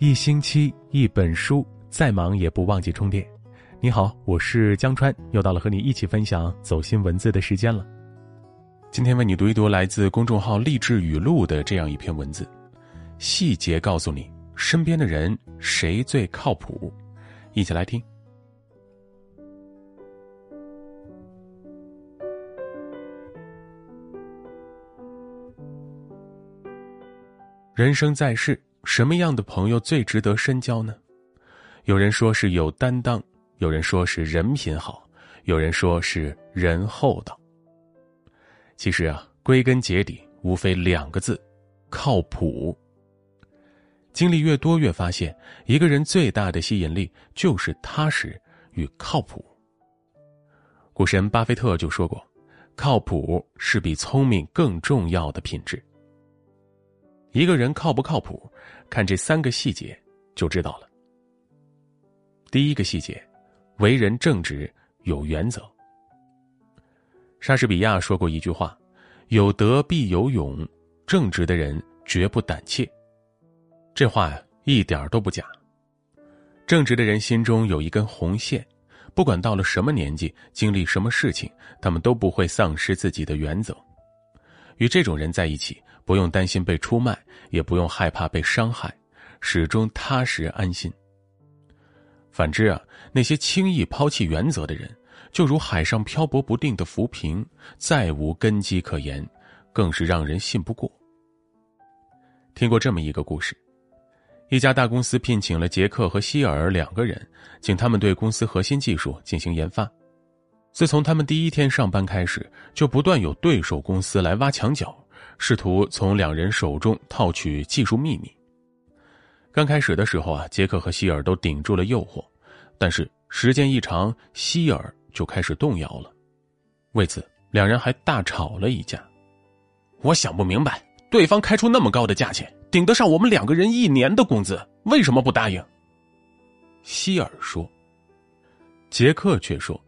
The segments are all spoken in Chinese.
一星期一本书，再忙也不忘记充电。你好，我是江川，又到了和你一起分享走心文字的时间了。今天为你读一读来自公众号励志语录的这样一篇文字，细节告诉你身边的人谁最靠谱。一起来听。人生在世。什么样的朋友最值得深交呢？有人说是有担当，有人说是人品好，有人说是人厚道。其实啊，归根结底，无非两个字：靠谱。经历越多，越发现一个人最大的吸引力就是踏实与靠谱。股神巴菲特就说过：“靠谱是比聪明更重要的品质。”一个人靠不靠谱，看这三个细节就知道了。第一个细节，为人正直有原则。莎士比亚说过一句话：“有德必有勇，正直的人绝不胆怯。”这话，一点都不假。正直的人心中有一根红线，不管到了什么年纪，经历什么事情，他们都不会丧失自己的原则。与这种人在一起。不用担心被出卖，也不用害怕被伤害，始终踏实安心。反之啊，那些轻易抛弃原则的人，就如海上漂泊不定的浮萍，再无根基可言，更是让人信不过。听过这么一个故事：一家大公司聘请了杰克和希尔两个人，请他们对公司核心技术进行研发。自从他们第一天上班开始，就不断有对手公司来挖墙脚。试图从两人手中套取技术秘密。刚开始的时候啊，杰克和希尔都顶住了诱惑，但是时间一长，希尔就开始动摇了。为此，两人还大吵了一架。我想不明白，对方开出那么高的价钱，顶得上我们两个人一年的工资，为什么不答应？希尔说。杰克却说：“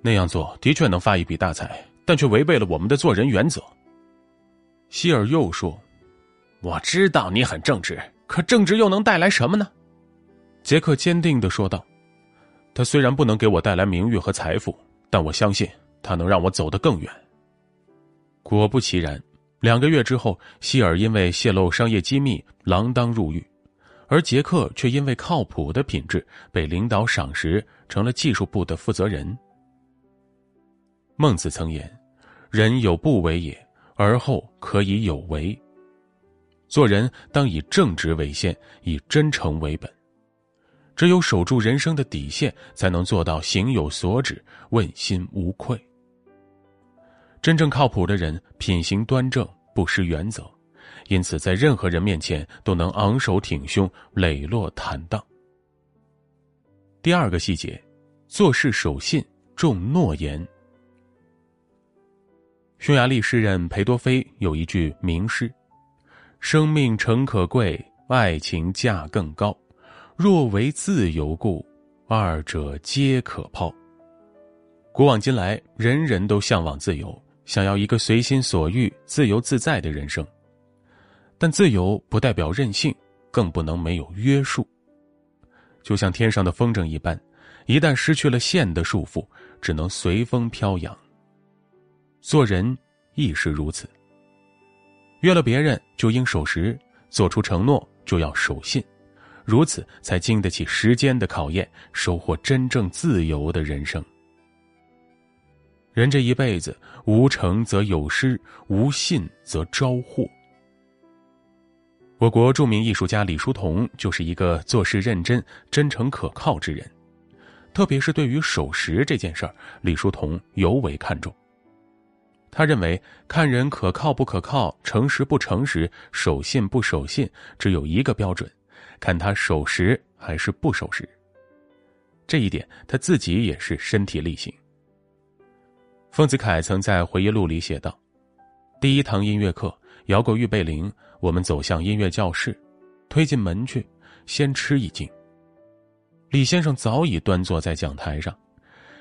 那样做的确能发一笔大财，但却违背了我们的做人原则。”希尔又说：“我知道你很正直，可正直又能带来什么呢？”杰克坚定的说道：“他虽然不能给我带来名誉和财富，但我相信他能让我走得更远。”果不其然，两个月之后，希尔因为泄露商业机密锒铛入狱，而杰克却因为靠谱的品质被领导赏识，成了技术部的负责人。孟子曾言：“人有不为也。”而后可以有为。做人当以正直为先，以真诚为本。只有守住人生的底线，才能做到行有所指，问心无愧。真正靠谱的人，品行端正，不失原则，因此在任何人面前都能昂首挺胸，磊落坦荡。第二个细节，做事守信，重诺言。匈牙利诗人裴多菲有一句名诗：“生命诚可贵，爱情价更高。若为自由故，二者皆可抛。”古往今来，人人都向往自由，想要一个随心所欲、自由自在的人生。但自由不代表任性，更不能没有约束。就像天上的风筝一般，一旦失去了线的束缚，只能随风飘扬。做人亦是如此。约了别人就应守时，做出承诺就要守信，如此才经得起时间的考验，收获真正自由的人生。人这一辈子，无诚则有失，无信则招祸。我国著名艺术家李叔同就是一个做事认真、真诚可靠之人，特别是对于守时这件事儿，李叔同尤为看重。他认为，看人可靠不可靠、诚实不诚实、守信不守信，只有一个标准，看他守时还是不守时。这一点他自己也是身体力行。丰子恺曾在回忆录里写道：“第一堂音乐课，摇过预备铃，我们走向音乐教室，推进门去，先吃一惊。李先生早已端坐在讲台上。”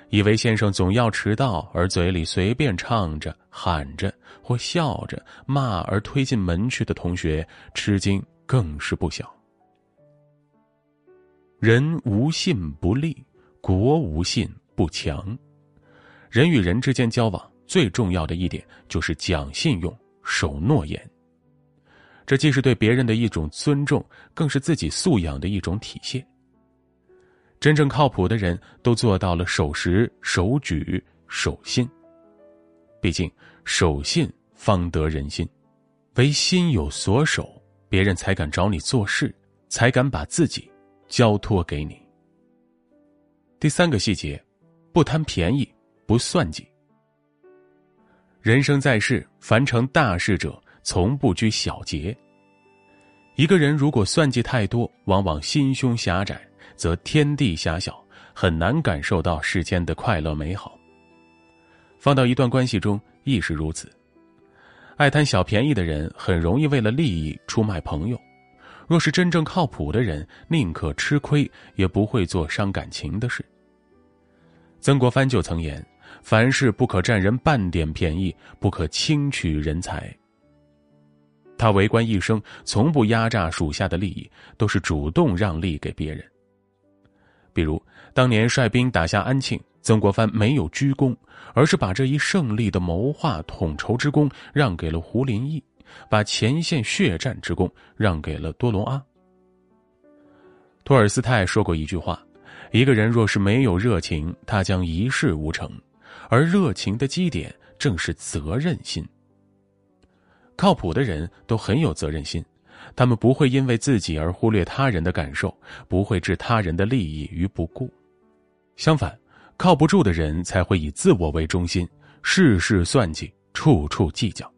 以为先生总要迟到，而嘴里随便唱着、喊着或笑着骂而推进门去的同学，吃惊更是不小。人无信不立，国无信不强。人与人之间交往最重要的一点就是讲信用、守诺言。这既是对别人的一种尊重，更是自己素养的一种体现。真正靠谱的人都做到了守时、守矩、守信。毕竟，守信方得人心，唯心有所守，别人才敢找你做事，才敢把自己交托给你。第三个细节，不贪便宜，不算计。人生在世，凡成大事者，从不拘小节。一个人如果算计太多，往往心胸狭窄。则天地狭小，很难感受到世间的快乐美好。放到一段关系中亦是如此。爱贪小便宜的人，很容易为了利益出卖朋友；若是真正靠谱的人，宁可吃亏，也不会做伤感情的事。曾国藩就曾言：“凡事不可占人半点便宜，不可轻取人才。”他为官一生，从不压榨属下的利益，都是主动让利给别人。比如，当年率兵打下安庆，曾国藩没有鞠躬，而是把这一胜利的谋划统筹之功让给了胡林翼，把前线血战之功让给了多隆阿。托尔斯泰说过一句话：“一个人若是没有热情，他将一事无成；而热情的基点正是责任心。靠谱的人都很有责任心。”他们不会因为自己而忽略他人的感受，不会置他人的利益于不顾。相反，靠不住的人才会以自我为中心，事事算计，处处计较。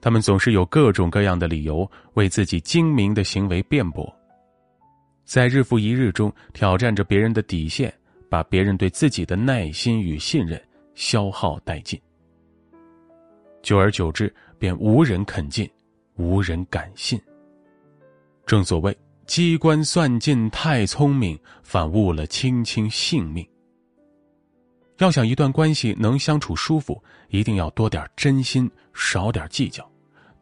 他们总是有各种各样的理由为自己精明的行为辩驳，在日复一日中挑战着别人的底线，把别人对自己的耐心与信任消耗殆尽。久而久之，便无人肯进。无人敢信。正所谓机关算尽太聪明，反误了卿卿性命。要想一段关系能相处舒服，一定要多点真心，少点计较，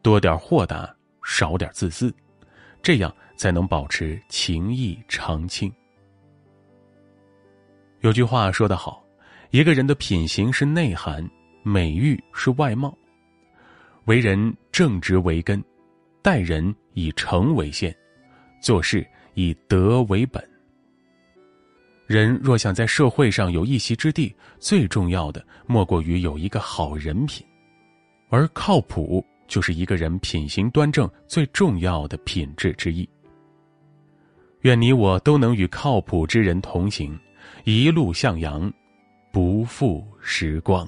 多点豁达，少点自私，这样才能保持情谊长青。有句话说得好，一个人的品行是内涵，美誉是外貌。为人正直为根，待人以诚为先，做事以德为本。人若想在社会上有一席之地，最重要的莫过于有一个好人品，而靠谱就是一个人品行端正最重要的品质之一。愿你我都能与靠谱之人同行，一路向阳，不负时光。